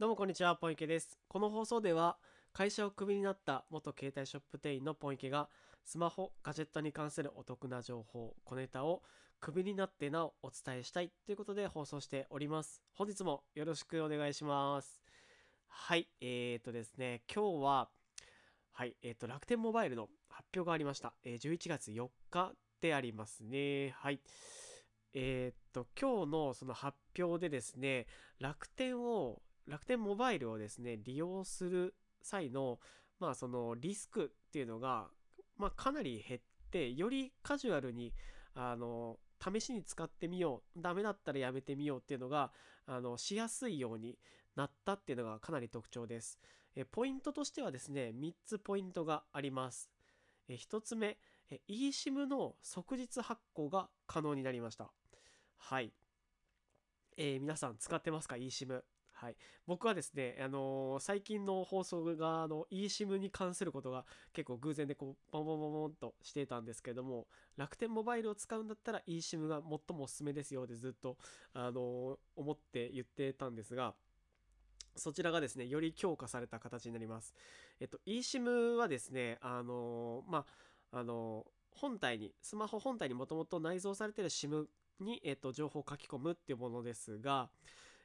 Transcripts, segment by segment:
どうもこんにちは、ポンイケです。この放送では、会社をクビになった元携帯ショップ店員のポンイケが、スマホ、ガジェットに関するお得な情報、小ネタをクビになってなおお伝えしたいということで放送しております。本日もよろしくお願いします。はい、えーとですね、今日は、はい、えーと、楽天モバイルの発表がありました。えー11月4日でありますね。はい。えーっと、今日のその発表でですね、楽天を、楽天モバイルをですね、利用する際の、まあそのリスクっていうのが、まあかなり減って、よりカジュアルに、あの、試しに使ってみよう、ダメだったらやめてみようっていうのが、あの、しやすいようになったっていうのがかなり特徴です。え、ポイントとしてはですね、3つポイントがあります。え、1つ目、え eSIM の即日発行が可能になりました。はい。えー皆さん使ってますか？eSIM。はい。僕はですね、あのー最近の放送が、あの、eSIM に関することが結構偶然でこう、ボンボンボンボンとしていたんですけども、楽天モバイルを使うんだったら eSIM が最もおすすめですよってずっと、あのー思って言ってたんですが、そちらがですね、より強化された形になります。えっと、eSIM はですね、あのーまあ、あの本体に、スマホ本体にもともと内蔵されてる SIM に、えっと、情報を書き込むっていうものですが、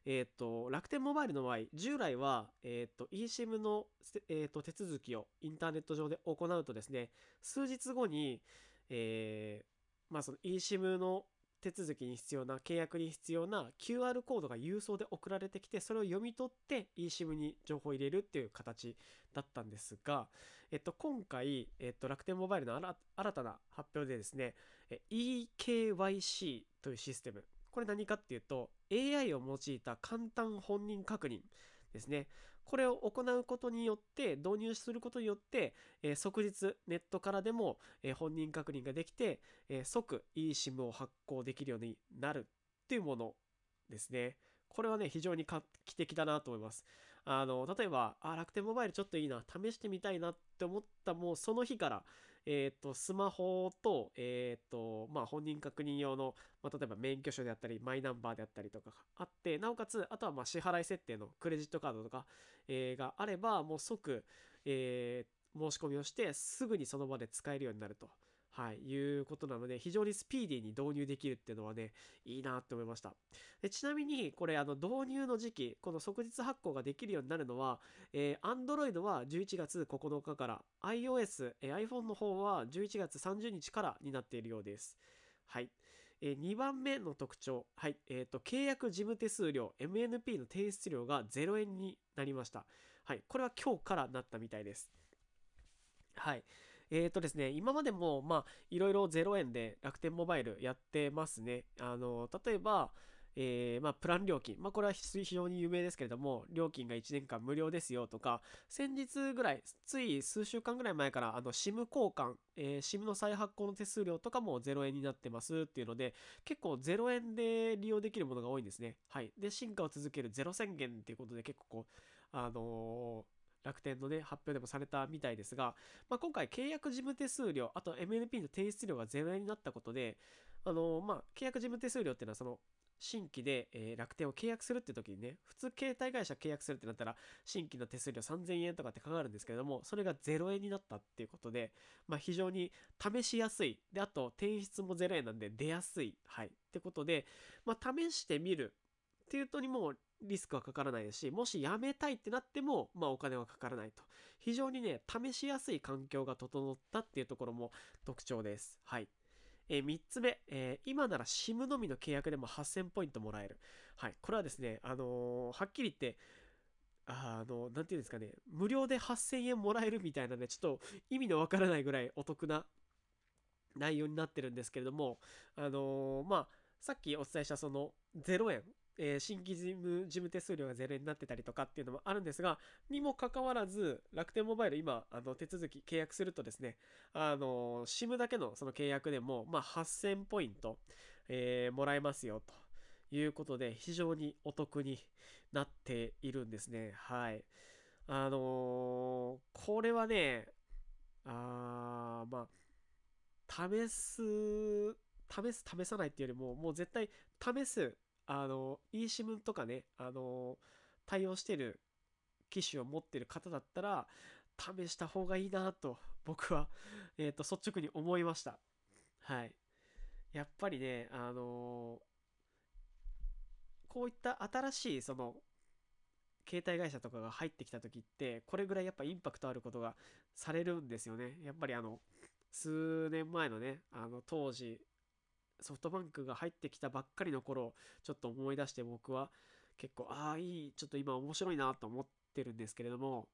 えっと、楽天モバイルの場合、従来は、えっと、eSIM の、えっと、手続きをインターネット上で行うとですね、数日後に、えーまあ、その eSIM の手続きに必要な、契約に必要な QR コードが郵送で送られてきて、それを読み取って eSIM に情報を入れるっていう形だったんですが、えっと、今回、えっと、楽天モバイルの新新たな発表でですね、eKYC というシステム。これ何かっていうと、AI を用いた簡単本人確認ですね。これを行うことによって、導入することによって、えー即日ネットからでも、えー本人確認ができて、えー即 eSIM を発行できるようになるっていうものですね。これはね、非常に画期的だなと思います。あの、例えば、あ、楽天モバイルちょっといいな、試してみたいなって思ったもうその日から、えっ、と、スマホと、えっ、と、まあ、本人確認用の、まあ、例えば免許証であったり、マイナンバーであったりとかがあって、なおかつ、あとはまあ支払い設定のクレジットカードとか、えーがあれば、もう即、えー申し込みをして、すぐにその場で使えるようになると。はい、いうことなので、非常にスピーディーに導入できるっていうのはね、いいなって思いました。でちなみに、これ、あの、導入の時期、この即日発行ができるようになるのは、えー、Android は11月9日から、iOS、えー iPhone の方は11月30日からになっているようです。はい。えー2番目の特徴、はい。えっ、と、契約事務手数料、MNP の提出料が0円になりました。はい。これは今日からなったみたいです。はい。えーとですね、今までも、まあ、いろいろ0円で楽天モバイルやってますね。あの、例えば、えーまあ、プラン料金。まあ、これは非常に有名ですけれども、料金が1年間無料ですよとか、先日ぐらい、つい数週間ぐらい前から、あの、SIM 交換、えー SIM の再発行の手数料とかも0円になってますっていうので、結構0円で利用できるものが多いんですね。はい。で、進化を続けるゼロ宣言っていうことで結構こう、あのー楽天のね、発表でもされたみたいですが、まあ、今回契約事務手数料、あと MNP の提出料が0円になったことで、あのーまあ、契約事務手数料っていうのはその、新規で、え楽天を契約するって時にね、普通携帯会社契約するってなったら、新規の手数料3000円とかってかかるんですけれども、それが0円になったっていうことで、まあ、非常に試しやすい。で、あと、転出も0円なんで出やすい。はい。ってことで、まあ、試してみるっていうとにもリスクはかからないですし、もしやめたいってなっても、まあ、お金はかからないと。非常にね、試しやすい環境が整ったっていうところも特徴です。はい。え3つ目、えー今なら SIM のみの契約でも8000ポイントもらえる。はい。これはですね、あのーはっきり言って、あの、なんていうんですかね、無料で8000円もらえるみたいなね、ちょっと意味のわからないぐらいお得な内容になってるんですけれども、あのーまあ、さっきお伝えしたその0円、えー新規事務事務手数料が0円になってたりとかっていうのもあるんですが、にもかかわらず、楽天モバイル今、あの手続き契約するとですね、あの、SIM だけのその契約でも、まあ、8000ポイント、えーもらえますよということで、非常にお得になっているんですね。はい。あのーこれはね、あまあ、試す、試す、試さないっていうよりも、もう絶対試す、あの、eSIM とかね、あの、対応してる機種を持ってる方だったら試した方がいいなと僕は、えー、と率直に思いました。はい。やっぱりねあのこういった新しいその携帯会社とかが入ってきた時ってこれぐらいやっぱインパクトあることがされるんですよね。やっぱりあの数年前のねあの当時ソフトバンクが入ってきたばっかりの頃ちょっと思い出して僕は結構ああいいちょっと今面白いなと思ってるんですけれども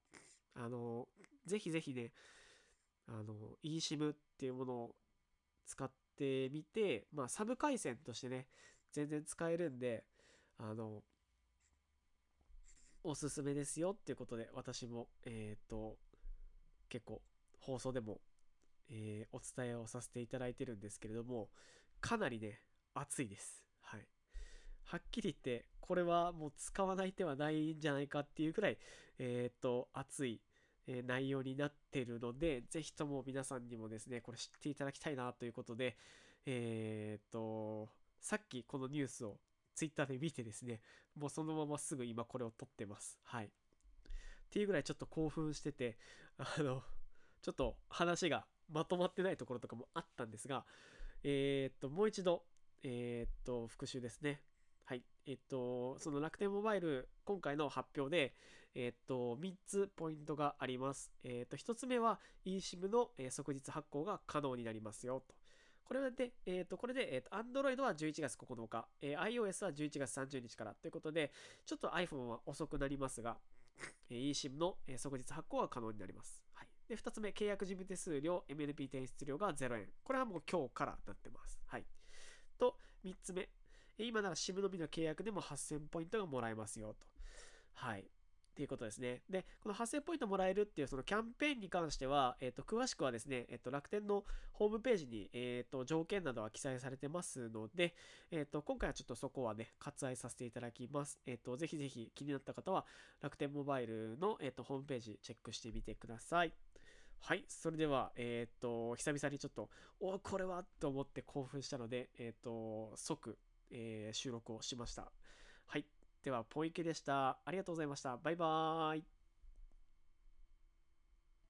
あのぜひぜひねあの eSIM っていうものを使ってみてまあサブ回線としてね全然使えるんであのおすすめですよっていうことで私もえっ、ー、と結構放送でも、えー、お伝えをさせていただいてるんですけれどもかなりね熱いですはいはっきり言ってこれはもう使わない手はないんじゃないかっていうくらいえっ、ー、と熱いえ内容になってるので、ぜひとも皆さんにもですね、これ知っていただきたいなということで、えっ、と、さっきこのニュースをツイッターで見てですね、もうそのまますぐ今これを撮ってます。はい。っていうぐらいちょっと興奮してて、あの、ちょっと話がまとまってないところとかもあったんですが、えー、っと、もう一度、えー、っと、復習ですね。はい。えっと、その楽天モバイル、今回の発表で、えっと、3つポイントがあります。えっと、1つ目は eSIM の、即日発行が可能になりますよと。これで、えっ、ー、と、これで、えっ、ー、と、Android は11月9日、えー、iOS は11月30日からということで、ちょっと iPhone は遅くなりますが、えー、eSIM の、即日発行は可能になります。はい。で、2つ目、契約事務手数料、MNP 転出料が0円。これはもう今日からなってます。はい。と、3つ目、今なら SIM のみの契約でも8000ポイントがもらえますよと。はい。っていうことですね。で、この8000ポイントもらえるっていうそのキャンペーンに関しては、えっ、ー、と、詳しくはですね、えっ、ー、と、楽天のホームページに、えっ、ー、と、条件などは記載されてますので、えっ、と、今回はちょっとそこはね、割愛させていただきます。えっ、と、ぜひぜひ気になった方は、楽天モバイルの、えっ、と、ホームページチェックしてみてください。はい。それでは、えっ、と、久々にちょっと、おこれはと思って興奮したので、えっ、と、即、え収録をしました。はい。では、ポイケでした。ありがとうございました。バイバーイ。